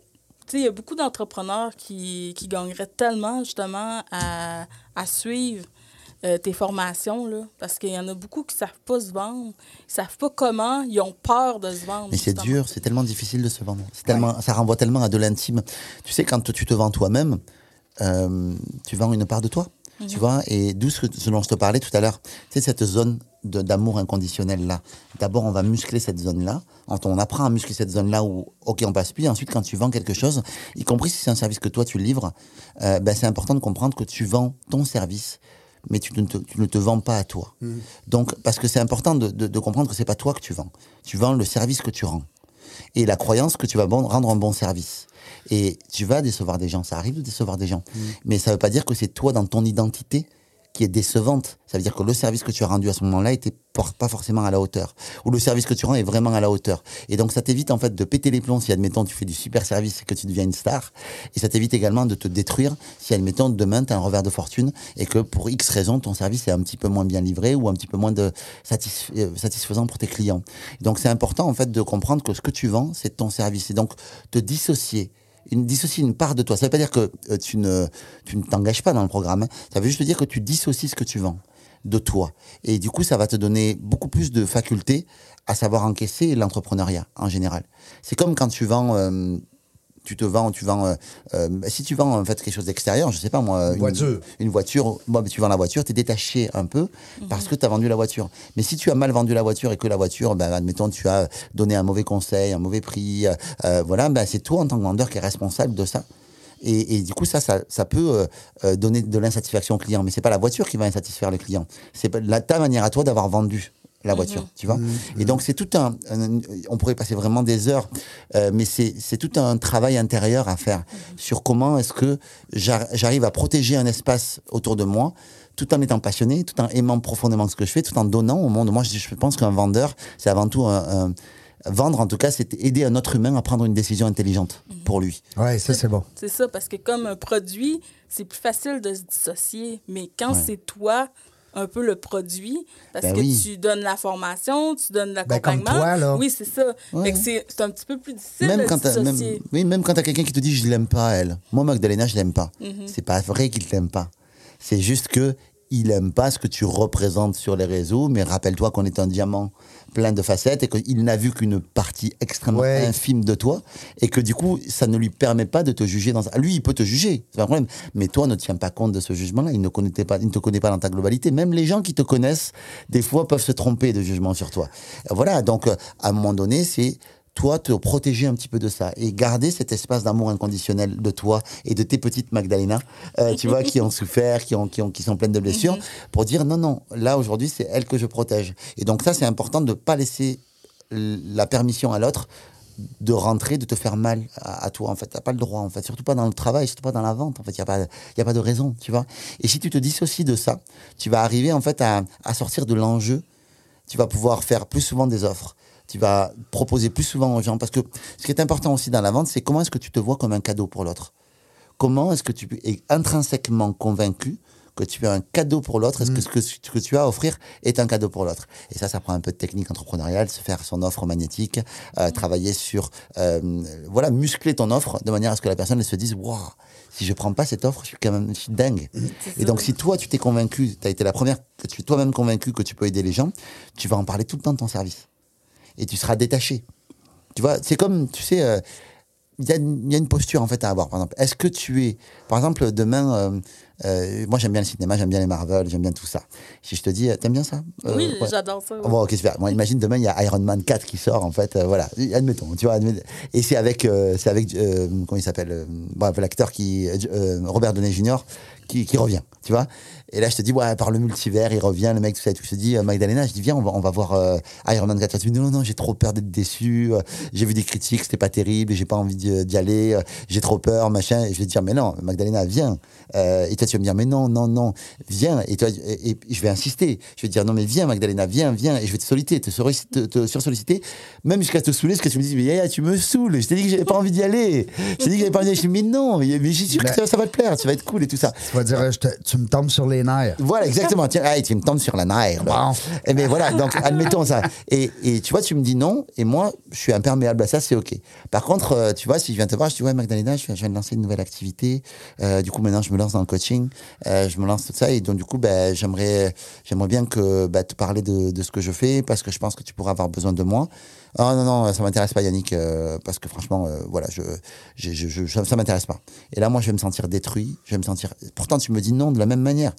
il y a beaucoup d'entrepreneurs qui, qui gagneraient tellement, justement, à, à suivre euh, tes formations, là, parce qu'il y en a beaucoup qui savent pas se vendre, ils savent pas comment, ils ont peur de se vendre. Mais c'est dur, c'est tellement difficile de se vendre. Tellement, ça renvoie tellement à de l'intime. Tu sais, quand tu te vends toi-même, euh, tu vends une part de toi. Tu vois, et d'où ce, ce dont je te parlais tout à l'heure, c'est cette zone de- d'amour inconditionnel là. D'abord, on va muscler cette zone-là. Quand on apprend à muscler cette zone-là où, ok, on passe plus. Ensuite, quand tu vends quelque chose, y compris si c'est un service que toi tu livres, euh, ben, c'est important de comprendre que tu vends ton service, mais tu ne te, tu ne te vends pas à toi. Donc, parce que c'est important de, de- de comprendre que c'est pas toi que tu vends. Tu vends le service que tu rends et la croyance que tu vas bon- rendre un bon service. Et tu vas décevoir des gens, ça arrive de décevoir des gens. Mais ça veut pas dire que c'est toi dans ton identité qui est décevante. Ça veut dire que le service que tu as rendu à ce moment-là était pas forcément à la hauteur. Ou le service que tu rends est vraiment à la hauteur. Et donc ça t'évite en fait de péter les plombs si admettons tu fais du super service et que tu deviens une star. Et ça t'évite également de te détruire si admettons demain tu as un revers de fortune et que pour X raison ton service est un petit peu moins bien livré ou un petit peu moins de satisf- euh, satisfaisant pour tes clients. Donc c'est important en fait de comprendre que ce que tu vends c'est ton service. Et donc te dissocier une, dissocier une part de toi. Ça veut pas dire que euh, tu ne tu ne t'engages pas dans le programme. hein. Ça veut juste dire que tu dissocies ce que tu vends de toi. Et du coup, ça va te donner beaucoup plus de facultés à savoir encaisser l'entrepreneuriat en général. C'est comme quand tu vends, euh, tu te vends, tu vends. euh, euh, si tu vends en fait quelque chose d'extérieur, je sais pas moi, une voiture. une voiture. Moi, tu vends la voiture, tu es détaché un peu parce que tu as vendu la voiture. Mais si tu as mal vendu la voiture et que la voiture, ben, admettons, tu as donné un mauvais conseil, un mauvais prix, euh, voilà, ben, c'est toi en tant que vendeur qui est responsable de ça. Et, et du coup, ça, ça, ça peut euh, donner de l'insatisfaction au client. Mais c'est pas la voiture qui va insatisfaire le client. C'est la, ta manière à toi d'avoir vendu la voiture, tu vois. Et donc, c'est tout un, un- On pourrait passer vraiment des heures, euh, mais c'est c'est tout un travail intérieur à faire sur comment est-ce que j'ar- j'arrive à protéger un espace autour de moi tout en étant passionné, tout en aimant profondément ce que je fais, tout en donnant au monde. Moi, je, je pense qu'un vendeur, c'est avant tout un, un- Vendre, en tout cas, c'est aider un autre humain à prendre une décision intelligente pour lui. Ouais, ça, c'est bon. C'est ça, parce que comme un produit, c'est plus facile de se dissocier. Mais quand Ouais. c'est toi, un peu le produit, parce Ben que oui. tu donnes la formation, tu donnes Ben, comme l'accompagnement. toi, là. Oui, c'est ça. Ouais. Que c'est un petit peu plus difficile même de quand même, oui, même quand t'as quelqu'un qui te dit je l'aime pas elle. Moi Magdalena je l'aime pas. Mhm. C'est pas vrai qu'il t'aime pas. C'est juste que il aime pas ce que tu représentes sur les réseaux. Mais rappelle-toi qu'on est un diamant plein de facettes et qu'il n'a vu qu'une partie extrêmement Ouais. infime de toi et que du coup ça ne lui permet pas de te juger dans. Lui il peut te juger, c'est pas un problème. Mais toi ne tiens pas compte de ce jugement-là. Il ne connaît pas, il ne te connaît pas dans ta globalité. Même les gens qui te connaissent des fois peuvent se tromper de jugement sur toi. Voilà. Donc euh, à un moment donné c'est toi te protéger un petit peu de ça et garder cet espace d'amour inconditionnel de toi et de tes petites Magdalena, euh, tu vois, qui ont souffert, qui, ont, qui, ont, qui sont pleines de blessures, pour dire non, non, là aujourd'hui c'est elle que je protège. Et donc ça c'est important de ne pas laisser la permission à l'autre de rentrer, de te faire mal à, à toi. En fait, t'as pas le droit. En fait, surtout pas dans le travail, surtout pas dans la vente. En fait, il y a pas, y a pas de raison, tu vois. Et si tu te dissocies de ça, tu vas arriver en fait à, à sortir de l'enjeu. Tu vas pouvoir faire plus souvent des offres. Tu vas proposer plus souvent aux gens. Parce que ce qui est important aussi dans la vente, c'est comment est-ce que tu te vois comme un cadeau pour l'autre? Comment est-ce que tu es intrinsèquement convaincu que tu es un cadeau pour l'autre? Est-ce que ce que, ce que tu as à offrir est un cadeau pour l'autre? Et ça, ça prend un peu de technique entrepreneuriale, se faire son offre magnétique, euh, travailler sur, euh, voilà, muscler ton offre de manière à ce que la personne elle se dise, waouh, si je prends pas cette offre, je suis quand même, je suis dingue. Et donc, si toi, tu t'es convaincu, tu as été la première, que tu es toi-même convaincu que tu peux aider les gens, tu vas en parler tout le temps de ton service. Et tu seras détaché. Tu vois, c'est comme, tu sais, euh, il y, a une- il y a une posture en fait à avoir. Par exemple, est-ce que tu es, par exemple, demain, euh, euh, moi j'aime bien le cinéma, j'aime bien les Marvel, j'aime bien tout ça. Si je te dis, t'aimes bien ça? Oui, ouais. j'adore ça. oui. Bon, ok, super. Moi, imagine demain, il y a Iron Man 4 qui sort, en fait. voilà, admettons, tu vois. Et c'est avec, c'est avec comment il s'appelle l'acteur qui, Robert Downey Jr., qui, qui revient, tu vois. Et là, je te dis, ouais, par le multivers, il revient, le mec, tout ça, et tout. Je te dis, euh, Magdalena, je dis, viens, on va, on va voir euh, Iron Man 4. Tu me dis, non, non, j'ai trop peur d'être déçu. euh, j'ai vu des critiques, c'était pas terrible, j'ai pas envie d'y aller, j'ai trop peur, machin. Et je vais te dire, mais non, Magdalena, viens. Euh, et toi, tu vas me dire, mais non, non, non, viens. Et, toi, et, et je vais insister. Je vais te dire, non, mais viens, Magdalena, viens, viens. Et je vais te solliciter, te, te, te sursolliciter, même jusqu'à te saouler, parce que tu me dis, mais Yaya, tu me saoules. Je t'ai dit que j'avais pas envie d'y aller. Je t'ai dit que j'avais pas envie d'y aller. Je dis, mais non, mais, j'ai sûr que ça, ça va te plaire, ça va être cool et tout ça. Tu vas dire, je te- tu me tombes sur les nerfs. Voilà, exactement. Tiens, hey, tu me tombes sur la nerf. Bon. Et mais voilà, donc admettons ça. Et, et tu vois, tu me dis non, et moi, je suis imperméable à ça, c'est OK. Par contre, euh, tu vois, si je viens te voir, je dis, ouais, Magdalena, je viens, de lancer une nouvelle activité. Euh, du coup, maintenant, je me lance dans le coaching. euh, je me lance tout ça et donc du coup, ben, j'aimerais, j'aimerais bien que ben, te parler de, de ce que je fais parce que je pense que tu pourras avoir besoin de moi. Ah non non, ça m'intéresse pas Yannick euh, parce que franchement, euh, voilà, je, je, je, je- ça m'intéresse pas. Et là, moi, je vais me sentir détruit, je vais me sentir. Pourtant, tu me dis non de la même manière.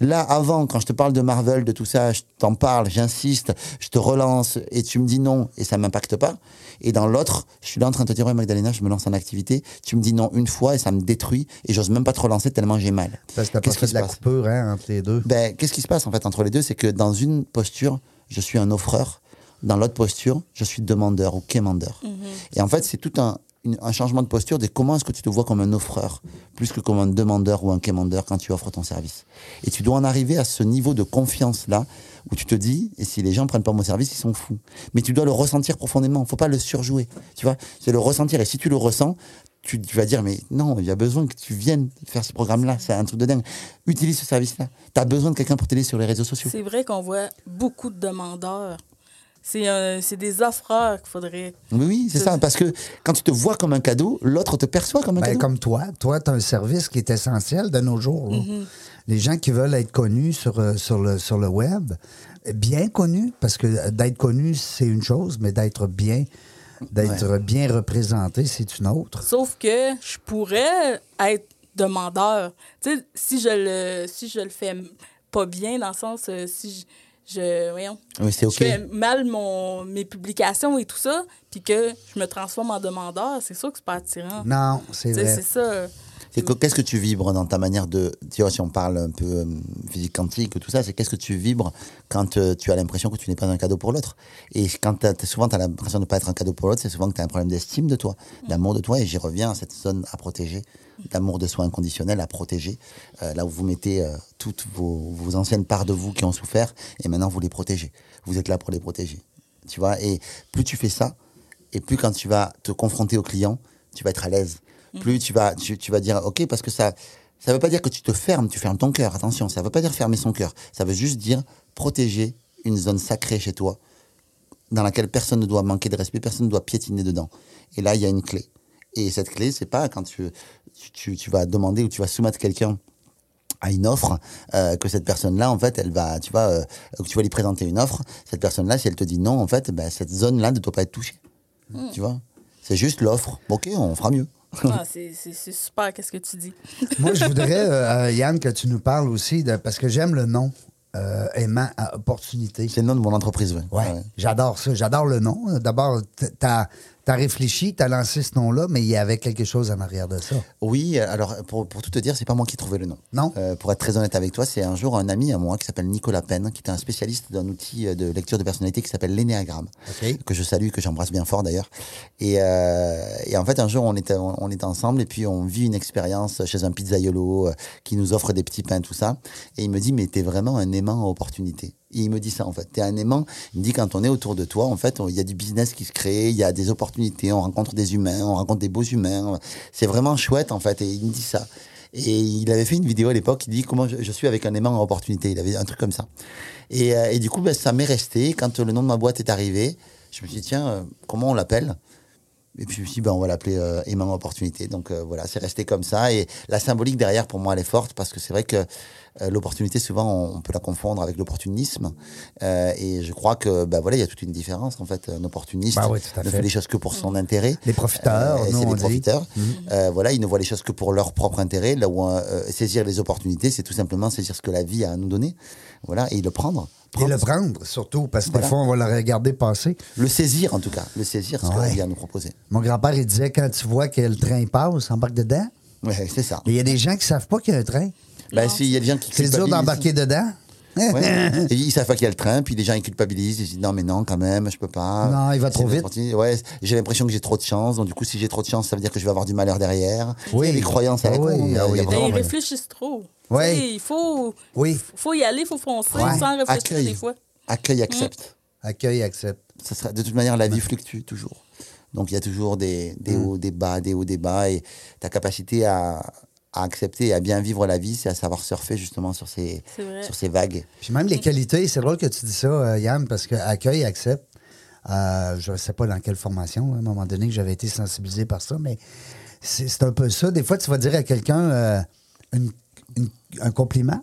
Là, avant, quand je te parle de Marvel, de tout ça, je t'en parle, j'insiste, je te relance et tu me dis non et ça m'impacte pas. Et dans l'autre, je suis là en train de te dire, ouais, Magdalena, je me lance en activité. Tu me dis non une fois et ça me détruit et j'ose même pas te relancer tellement j'ai mal. Parce que Qu'est-ce qui de se la passe? coupure hein, entre les deux? ben, qu'est-ce qui se passe en fait entre les deux? C'est que dans une posture, je suis un offreur. Dans l'autre posture, je suis demandeur ou quémandeur. Et en fait, c'est tout un, une- un changement de posture de comment est-ce que tu te vois comme un offreur plus que comme un demandeur ou un quémandeur quand tu offres ton service. Et tu dois en arriver à ce niveau de confiance-là où tu te dis, et si les gens prennent pas mon service, ils sont fous. Mais tu dois le ressentir profondément. Faut pas le surjouer. Tu vois, c'est le ressentir. Et si tu le ressens, tu, tu vas dire, mais non, il y a besoin que tu viennes faire ce programme-là. C'est un truc de dingue. Utilise ce service-là. Tu as besoin de quelqu'un pour t'aider sur les réseaux sociaux. C'est vrai qu'on voit beaucoup de demandeurs. C'est euh, c'est des offreurs qu'il faudrait. Oui, oui, c'est ça. Parce que quand tu te vois comme un cadeau, l'autre te perçoit comme un Ben, cadeau. comme toi, toi, tu as un service qui est essentiel de nos jours. Mm-hmm. Les gens qui veulent être connus sur, euh, sur, le, sur le web, bien connus, parce que d'être connu, c'est une chose, mais d'être bien, d'être bien représenté, c'est une autre. Sauf que je pourrais être demandeur. Tu sais, si je le si je le fais pas bien, dans le sens euh, si je, je voyons, Oui, c'est OK. je fais mal mon, mes publications et tout ça, puis que je me transforme en demandeur, c'est sûr que c'est pas attirant. Non, c'est vrai. C'est ça. Qu'est-ce que tu vibres dans ta manière de. Tu vois, si on parle un peu euh, physique quantique ou tout ça, c'est qu'est-ce que tu vibres quand euh, tu as l'impression que tu n'es pas un cadeau pour l'autre? Et quand t'as- souvent tu as l'impression de ne pas être un cadeau pour l'autre, c'est souvent que tu as un problème d'estime de toi, d'amour de toi. Et j'y reviens à cette zone à protéger, d'amour de soi inconditionnel à protéger, euh, là où vous mettez euh, toutes vos, vos anciennes parts de vous qui ont souffert et maintenant vous les protégez. Vous êtes là pour les protéger. Tu vois, et plus tu fais ça, et plus quand tu vas te confronter au client, tu vas être à l'aise. Plus tu vas, tu, tu vas dire, OK, parce que ça ça veut pas dire que tu te fermes, tu fermes ton cœur. Attention, ça veut pas dire fermer son cœur. Ça veut juste dire protéger une zone sacrée chez toi, dans laquelle personne ne doit manquer de respect, personne ne doit piétiner dedans. Et là, il y a une clé. Et cette clé, c'est pas quand tu, tu, tu- vas demander ou tu vas soumettre quelqu'un à une offre euh, que cette personne-là, en fait, elle va, tu vois, euh, tu vas lui présenter une offre. Cette personne-là, si elle te dit non, en fait, ben, cette zone-là ne doit pas être touchée. Tu vois? C'est juste l'offre. Ok, on fera mieux. <laughs> Ah, c'est super, qu'est-ce que tu dis? <laughs> Moi, je voudrais, euh, Yann, que tu nous parles aussi, de, parce que j'aime le nom, euh, aimant à opportunité. C'est le nom de mon entreprise. Ouais, Ouais. j'adore ça. J'adore le nom. D'abord, t- t'as as réfléchi, t'as lancé ce nom-là, mais il y avait quelque chose en arrière de ça. Oui, alors pour, pour tout te dire, c'est pas moi qui ai trouvé le nom. Non? Euh, pour être très honnête avec toi, c'est un jour un ami à moi qui s'appelle Nicolas Penn, qui était un spécialiste d'un outil euh, de lecture de personnalité qui s'appelle l'énéagramme, que je salue, que j'embrasse bien fort d'ailleurs. Et, euh, et en fait, un jour, on était, on, on était ensemble et puis on vit une expérience chez un pizzaiolo qui nous offre des petits pains, tout ça. Et il me dit, mais t'es vraiment un aimant à opportunité. Il me dit ça en fait. T'es un aimant. Il me dit quand on est autour de toi, en fait, il y a du business qui se crée, il y a des opportunités, on rencontre des humains, on rencontre des beaux humains. C'est vraiment chouette en fait. Et il me dit ça. Et il avait fait une vidéo à l'époque. Il dit comment je, suis avec un aimant opportunité? Il avait un truc comme ça. Et, euh, du coup, ben, ça m'est resté. Quand le nom de ma boîte est arrivé, je me suis dit tiens, euh, comment on l'appelle? Et puis je me suis dit, ben, on va l'appeler euh, aimant opportunité. Donc voilà, c'est resté comme ça. Et la symbolique derrière, pour moi, elle est forte parce que c'est vrai que l'opportunité, souvent, on, peut la confondre avec l'opportunisme. Euh, et je crois que, ben voilà, il y a toute une différence en fait. Un opportuniste oui, à ne fait. les choses que pour son intérêt. Les profiteurs, Euh, c'est des profiteurs. Euh, voilà, ils ne voient les choses que pour leur propre intérêt. Là où euh, saisir les opportunités, c'est tout simplement saisir ce que la vie a à nous donner. Voilà, et le prendre. Et le Prendre- surtout, parce que Voilà. des fois, on va le regarder passer. Le saisir, en tout cas. Le saisir, ce que Ouais. la vie a à nous proposer. Mon grand-père, il disait, quand tu vois que le train passe, embarque dedans. Ouais, c'est ça. Mais il y a des gens qui savent pas qu'il y a un train. Ben, s'il y a des gens qui C'est dur d'embarquer dedans. Ouais. <laughs> Et ils savent pas qu'il y a le train, puis les gens ils culpabilisent, ils disent non mais non quand même, je peux pas. Non, il va trop vite. Ouais, j'ai l'impression que j'ai trop de chance, donc du coup si j'ai trop de chance, ça veut dire que je vais avoir du malheur derrière. Oui. Des croyances à la Ah con, oui, ah oui, il ils réfléchissent trop. Ouais. Tu sais, Il faut, Oui. faut y aller, il faut foncer Ouais. sans réfléchir Accueil, des fois. accueil, accepte. Accueil, accepte. Ça sera de toute manière la vie fluctue toujours. Donc il y a toujours des, des Mm. hauts, des bas, des hauts, des bas, et ta capacité à, à accepter et à bien vivre la vie, c'est à savoir surfer justement sur ces sur ces vagues. Puis même les qualités, c'est drôle que tu dis ça, euh, Yann, parce que accueil, accepte. Euh, je ne sais pas dans quelle formation, à un moment donné, que j'avais été sensibilisé par ça, mais c'est un peu ça. Des fois, tu vas dire à quelqu'un euh, une- une- un compliment,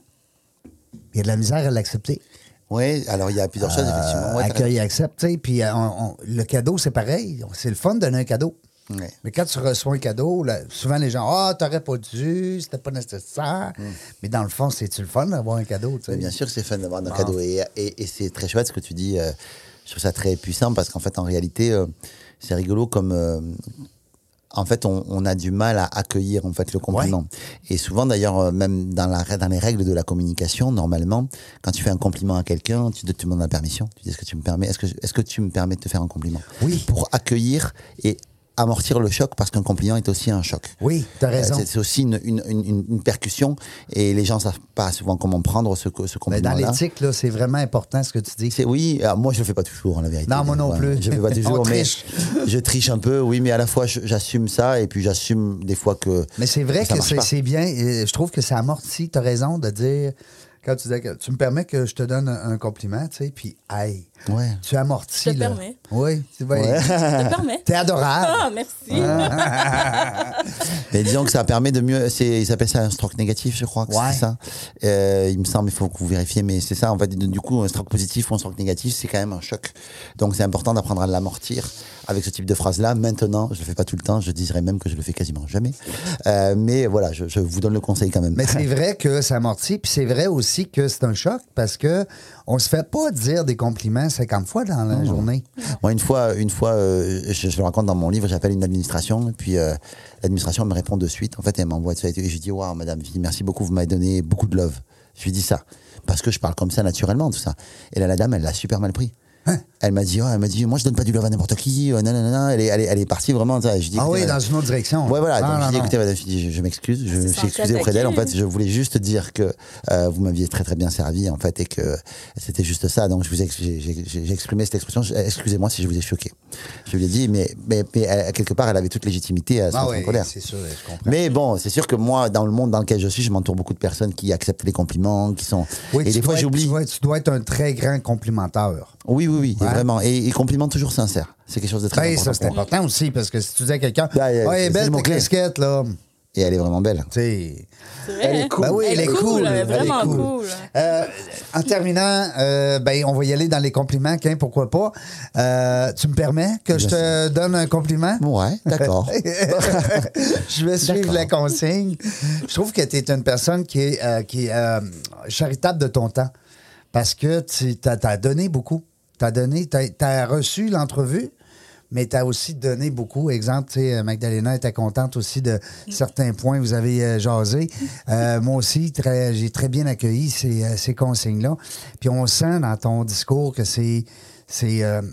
il y a de la misère à l'accepter. Oui, alors il y a plusieurs choses, effectivement. Euh, Ouais, t'as accueil et accepte, tu sais. Puis on- on- le cadeau, c'est pareil. C'est le fun de donner un cadeau. Ouais. Mais quand tu reçois un cadeau, là, souvent les gens, ah, t'aurais pas dû, c'était pas nécessaire. Mais dans le fond, c'est-tu le fun d'avoir un cadeau, tu sais? Bien sûr que c'est fun d'avoir un Ah. cadeau. Et, et- et c'est très chouette ce que tu dis. euh, je trouve ça très puissant parce qu'en fait, en réalité, euh, c'est rigolo comme. euh, en fait, on, on a du mal à accueillir en fait le compliment. Et souvent, d'ailleurs, euh, même dans, la, dans les règles de la communication, normalement, quand tu fais un compliment à quelqu'un, tu te demandes la permission. Tu dis est-ce que tu me permets, est-ce que, est-ce que tu me permets de te faire un compliment? Oui. Pour accueillir et amortir le choc parce qu'un compliment est aussi un choc. Oui, t'as raison. Euh, C'est c'est aussi une, une, une, une percussion et les gens savent pas souvent comment prendre ce, ce Mais dans compliment-là. l'éthique, là, c'est vraiment important ce que tu dis. Oui, moi je le fais pas toujours, en la vérité. Non, moi non Ouais, plus. Je le fais pas <laughs> toujours, mais triche. je triche un peu, oui, mais à la fois j'assume ça et puis j'assume des fois que. Mais c'est vrai que c'est bien. Je trouve que ça amortit. Tu as raison de dire, quand tu dis que tu me permets que je te donne un, un compliment, tu sais, puis, hey, Ouais. tu amortis. Je te là. permets. Oui, tu vois. Je te permets. T'es adorable. Ah, merci. <laughs> Mais disons que ça permet de mieux. c'est- Ils appellent ça un stroke négatif, je crois. que Ouais. C'est ça. Euh, il me semble, il faut que vous vérifiez, mais c'est ça. En fait, du coup, un stroke positif ou un stroke négatif, c'est quand même un choc. Donc, c'est important d'apprendre à l'amortir avec ce type de phrase-là. Maintenant, je le fais pas tout le temps. Je dirais même que je le fais quasiment jamais. Euh, mais voilà, je, je vous donne le conseil quand même. Mais c'est vrai que ça amortit, puis c'est vrai aussi que c'est un choc parce que on se fait pas dire des compliments 50 fois dans la journée. Moi, une fois, une fois euh, je, je le raconte dans mon livre, j'appelle une administration, et puis euh, l'administration me répond de suite. En fait, elle m'envoie ça. Et je dis, waouh, madame, merci beaucoup, vous m'avez donné beaucoup de love. Je lui dis ça. Parce que je parle comme ça naturellement, tout ça. Et là, la dame, elle l'a super mal pris. Hein? Elle m'a dit, oh, elle m'a dit, moi, je donne pas du love à n'importe qui. euh, nanana. Elle est, elle est, elle est partie vraiment. ça. Je dis, Ah oui, dans une autre direction. Ouais, voilà. Ah, donc, non, je dis, écoutez, madame, je, dis, je, je m'excuse. Je me suis excusé auprès d'elle. En fait, je voulais juste dire que euh, vous m'aviez très, très bien servi, en fait, et que c'était juste ça. Donc, je vous ai, j'ai, exprimé cette expression. Excusez-moi si je vous ai choqué. Je lui ai dit, mais, mais, mais elle- quelque part, elle avait toute légitimité à se Ah mettre en colère. c'est sûr, je comprends. Mais bon, c'est sûr que moi, dans le monde dans lequel je suis, je m'entoure beaucoup de personnes qui acceptent les compliments, qui sont. Oui, et tu des fois, dois être- j'oublie. Tu dois, être- tu dois être un très grand complimenteur. Oui, oui, oui, Ouais. Vraiment. Et, et compliments toujours sincères. C'est quelque chose de très Oui, important. ça, c'est important aussi parce que si tu dis à quelqu'un, Ah, ouais, c'est belle le ta casquette, là. Et elle est vraiment belle. C'est vrai, Elle est hein? cool. Ben oui, elle, est cool. elle est vraiment Elle est cool. Euh, en terminant, euh, ben, on va y aller dans les compliments, Quin, pourquoi pas. Euh, tu me permets que je te donne un compliment? Ouais, d'accord. <laughs> je vais suivre la consigne. Je trouve que tu es une personne qui est, euh, qui est euh, charitable de ton temps parce que tu as, donné beaucoup. Tu as donné, tu as, reçu l'entrevue. Mais tu as aussi donné beaucoup. Exemple, tu sais, Magdalena était contente aussi de certains points que vous avez euh, jasé. Euh, <laughs> moi aussi, j'ai très bien accueilli ces, euh, ces consignes-là. Puis on sent dans ton discours que c'est, c'est, euh,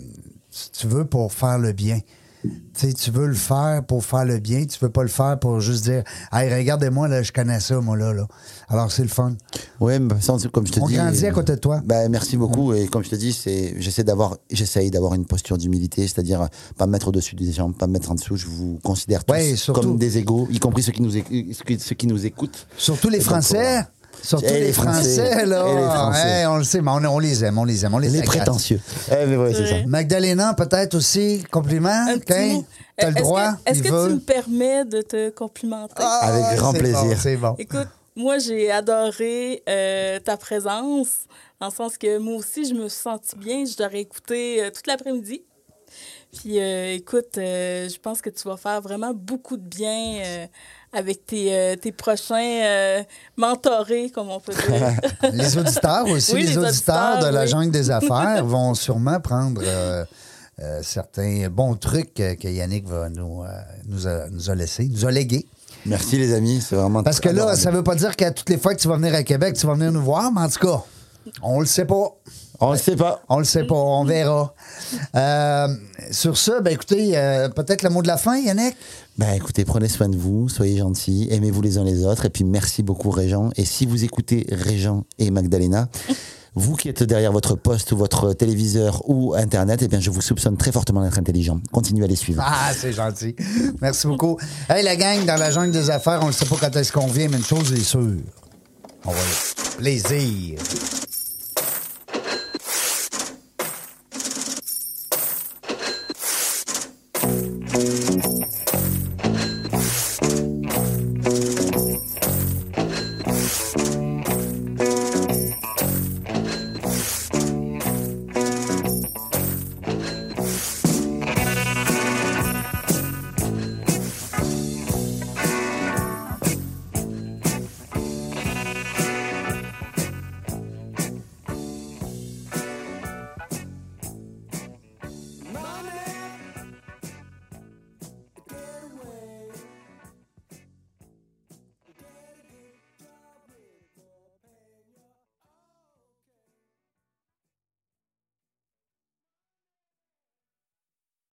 tu veux pour faire le bien. Tu sais, tu veux le faire pour faire le bien, tu veux pas le faire pour juste dire Hey, regardez-moi, là, je connais ça, moi, là. là. Alors, c'est le fun. Sans- comme je te On dis. grandit à côté de toi. Ben, merci beaucoup. Et comme je te dis, c'est, j'essaie d'avoir, j'essaye d'avoir une posture d'humilité, c'est-à-dire euh, pas me mettre au-dessus des gens, pas me mettre en dessous. Je vous considère tous Ouais, surtout. comme des égaux, y compris ceux qui nous, éc- ceux qui- nous écoutent. Surtout les donc, Français. Surtout Et les, les Français, Français. là. Et les Français. Hey, on le sait, mais on, on les aime, on les aime, on les Les prétentieux. Eh, mais ouais, c'est ça. Magdalena, peut-être aussi, compliment? Petit. T'as le Est-ce droit, que- Est-ce que tu me permets de te complimenter? Ah, Avec grand plaisir. bon, c'est bon. Écoute, moi, j'ai adoré euh, ta présence, dans le sens que moi aussi, je me suis sentie bien. Je t'aurais écouté euh, toute l'après-midi. Puis, euh, écoute, euh, je pense que tu vas faire vraiment beaucoup de bien euh, avec tes, euh, tes prochains euh, mentorés, comme on peut dire. <laughs> Les auditeurs aussi, Oui, les, les auditeurs de la jungle des <laughs> affaires vont sûrement prendre euh, euh, certains bons trucs que, que Yannick va nous, euh, nous, a, nous a laissés, nous a légués. Merci les amis, c'est vraiment. Parce que là, adorable. ça veut pas dire qu'à toutes les fois que tu vas venir à Québec, tu vas venir nous voir, mais en tout cas, on le sait pas. On le sait pas. On le sait pas, on verra. Euh, sur ça, ben écoutez, euh, peut-être le mot de la fin, Yannick? Ben écoutez, prenez soin de vous, soyez gentils, aimez-vous les uns les autres, et puis merci beaucoup Régent. Et si vous écoutez Régent et Magdalena, <laughs> vous qui êtes derrière votre poste ou votre téléviseur ou Internet, eh bien je vous soupçonne très fortement d'être intelligent. Continuez à les suivre. Ah, c'est gentil. Merci beaucoup. Hey, la gang, dans la jungle des affaires, on ne sait pas quand est-ce qu'on vient, mais une chose est sûre. On va y- Plaisir.